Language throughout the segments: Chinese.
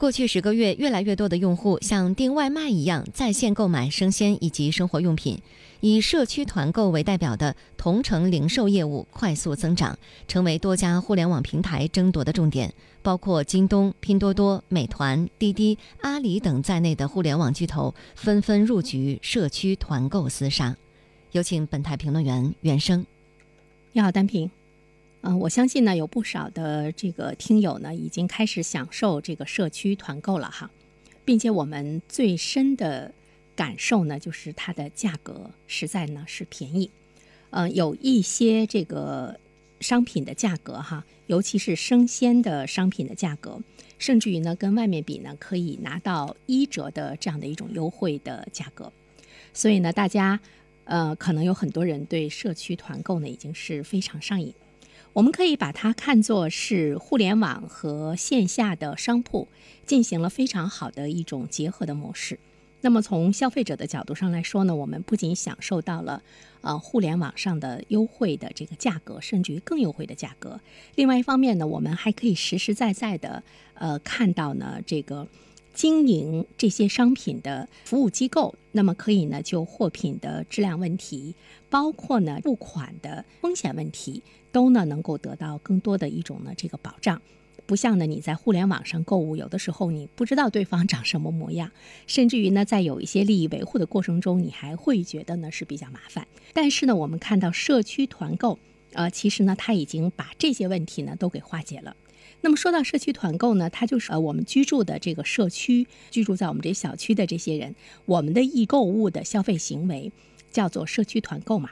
过去十个月，越来越多的用户像订外卖一样在线购买生鲜以及生活用品。以社区团购为代表的同城零售业务快速增长，成为多家互联网平台争夺的重点。包括京东、拼多多、美团、滴滴、阿里等在内的互联网巨头纷纷入局社区团购厮杀。有请本台评论员袁生。你好，单平。嗯，我相信呢，有不少的这个听友呢，已经开始享受这个社区团购了哈，并且我们最深的。感受呢，就是它的价格实在呢是便宜，呃，有一些这个商品的价格哈，尤其是生鲜的商品的价格，甚至于呢跟外面比呢，可以拿到一折的这样的一种优惠的价格。所以呢，大家呃可能有很多人对社区团购呢已经是非常上瘾。我们可以把它看作是互联网和线下的商铺进行了非常好的一种结合的模式。那么从消费者的角度上来说呢，我们不仅享受到了，呃，互联网上的优惠的这个价格，甚至于更优惠的价格。另外一方面呢，我们还可以实实在在的，呃，看到呢这个经营这些商品的服务机构，那么可以呢就货品的质量问题，包括呢付款的风险问题，都呢能够得到更多的一种呢这个保障。不像呢，你在互联网上购物，有的时候你不知道对方长什么模样，甚至于呢，在有一些利益维护的过程中，你还会觉得呢是比较麻烦。但是呢，我们看到社区团购，呃，其实呢，它已经把这些问题呢都给化解了。那么说到社区团购呢，它就是呃我们居住的这个社区，居住在我们这小区的这些人，我们的易购物的消费行为叫做社区团购嘛。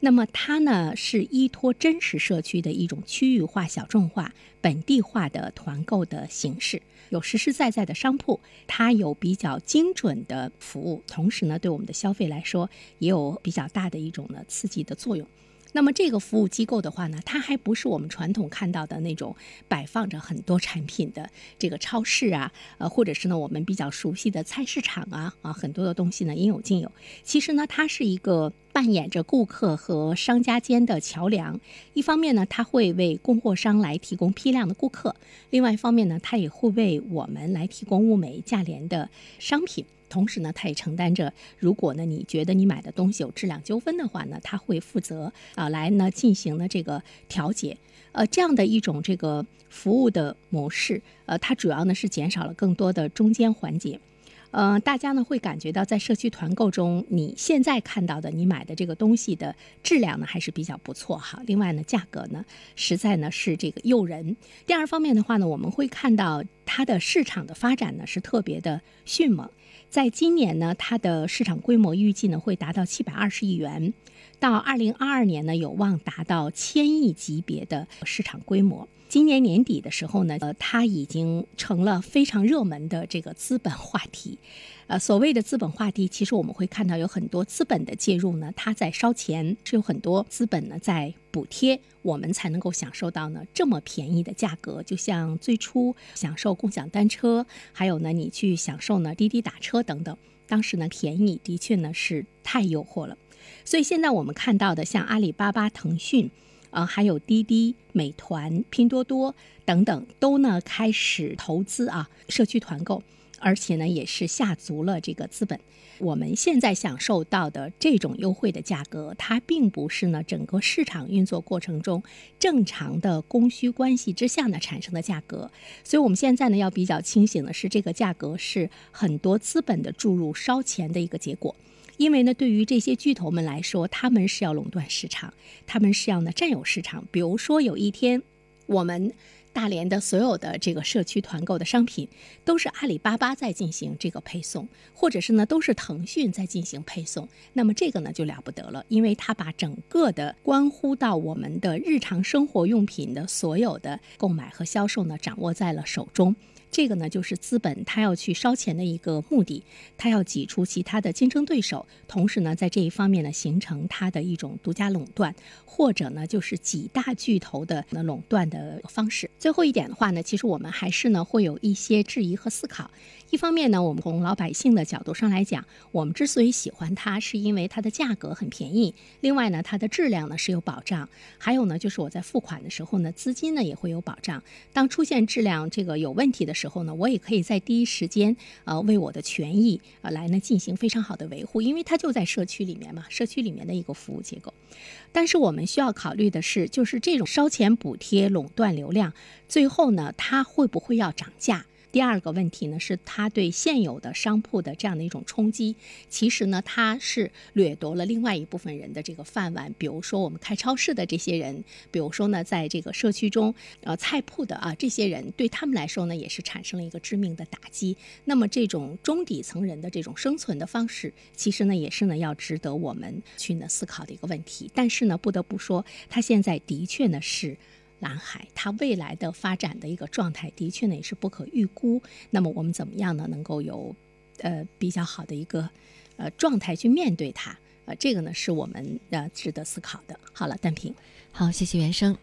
那么它呢是依托真实社区的一种区域化、小众化、本地化的团购的形式，有实实在在的商铺，它有比较精准的服务，同时呢，对我们的消费来说也有比较大的一种呢刺激的作用。那么这个服务机构的话呢，它还不是我们传统看到的那种摆放着很多产品的这个超市啊，呃，或者是呢我们比较熟悉的菜市场啊，啊，很多的东西呢应有尽有。其实呢，它是一个扮演着顾客和商家间的桥梁。一方面呢，它会为供货商来提供批量的顾客；另外一方面呢，它也会为我们来提供物美价廉的商品。同时呢，他也承担着，如果呢你觉得你买的东西有质量纠纷的话呢，他会负责啊来呢进行呢这个调解，呃这样的一种这个服务的模式，呃它主要呢是减少了更多的中间环节。呃，大家呢会感觉到，在社区团购中，你现在看到的你买的这个东西的质量呢还是比较不错哈。另外呢，价格呢实在呢是这个诱人。第二方面的话呢，我们会看到它的市场的发展呢是特别的迅猛。在今年呢，它的市场规模预计呢会达到七百二十亿元，到二零二二年呢有望达到千亿级别的市场规模。今年年底的时候呢，呃，它已经成了非常热门的这个资本话题。呃，所谓的资本话题，其实我们会看到有很多资本的介入呢，它在烧钱，是有很多资本呢在补贴，我们才能够享受到呢这么便宜的价格。就像最初享受共享单车，还有呢你去享受呢滴滴打车等等，当时呢便宜的确呢是太诱惑了。所以现在我们看到的像阿里巴巴、腾讯。啊，还有滴滴、美团、拼多多等等，都呢开始投资啊，社区团购，而且呢也是下足了这个资本。我们现在享受到的这种优惠的价格，它并不是呢整个市场运作过程中正常的供需关系之下呢产生的价格。所以，我们现在呢要比较清醒的是，这个价格是很多资本的注入烧钱的一个结果。因为呢，对于这些巨头们来说，他们是要垄断市场，他们是要呢占有市场。比如说，有一天，我们大连的所有的这个社区团购的商品，都是阿里巴巴在进行这个配送，或者是呢都是腾讯在进行配送，那么这个呢就了不得了，因为它把整个的关乎到我们的日常生活用品的所有的购买和销售呢，掌握在了手中。这个呢，就是资本它要去烧钱的一个目的，它要挤出其他的竞争对手，同时呢，在这一方面呢，形成它的一种独家垄断，或者呢，就是几大巨头的那垄断的方式。最后一点的话呢，其实我们还是呢会有一些质疑和思考，一方面呢，我们从老百姓的角度上来讲，我们之所以喜欢它，是因为它的价格很便宜，另外呢，它的质量呢是有保障，还有呢，就是我在付款的时候呢，资金呢也会有保障。当出现质量这个有问题的时候呢，我也可以在第一时间呃为我的权益呃来呢进行非常好的维护，因为它就在社区里面嘛，社区里面的一个服务结构。但是我们需要考虑的是，就是这种烧钱补贴垄断流量，最后呢，它会不会要涨价？第二个问题呢，是它对现有的商铺的这样的一种冲击。其实呢，它是掠夺了另外一部分人的这个饭碗。比如说，我们开超市的这些人，比如说呢，在这个社区中，呃，菜铺的啊，这些人对他们来说呢，也是产生了一个致命的打击。那么，这种中底层人的这种生存的方式，其实呢，也是呢，要值得我们去呢思考的一个问题。但是呢，不得不说，它现在的确呢是。蓝海它未来的发展的一个状态，的确呢也是不可预估。那么我们怎么样呢，能够有呃比较好的一个呃状态去面对它？呃，这个呢是我们呃值得思考的。好了，单平，好，谢谢袁生。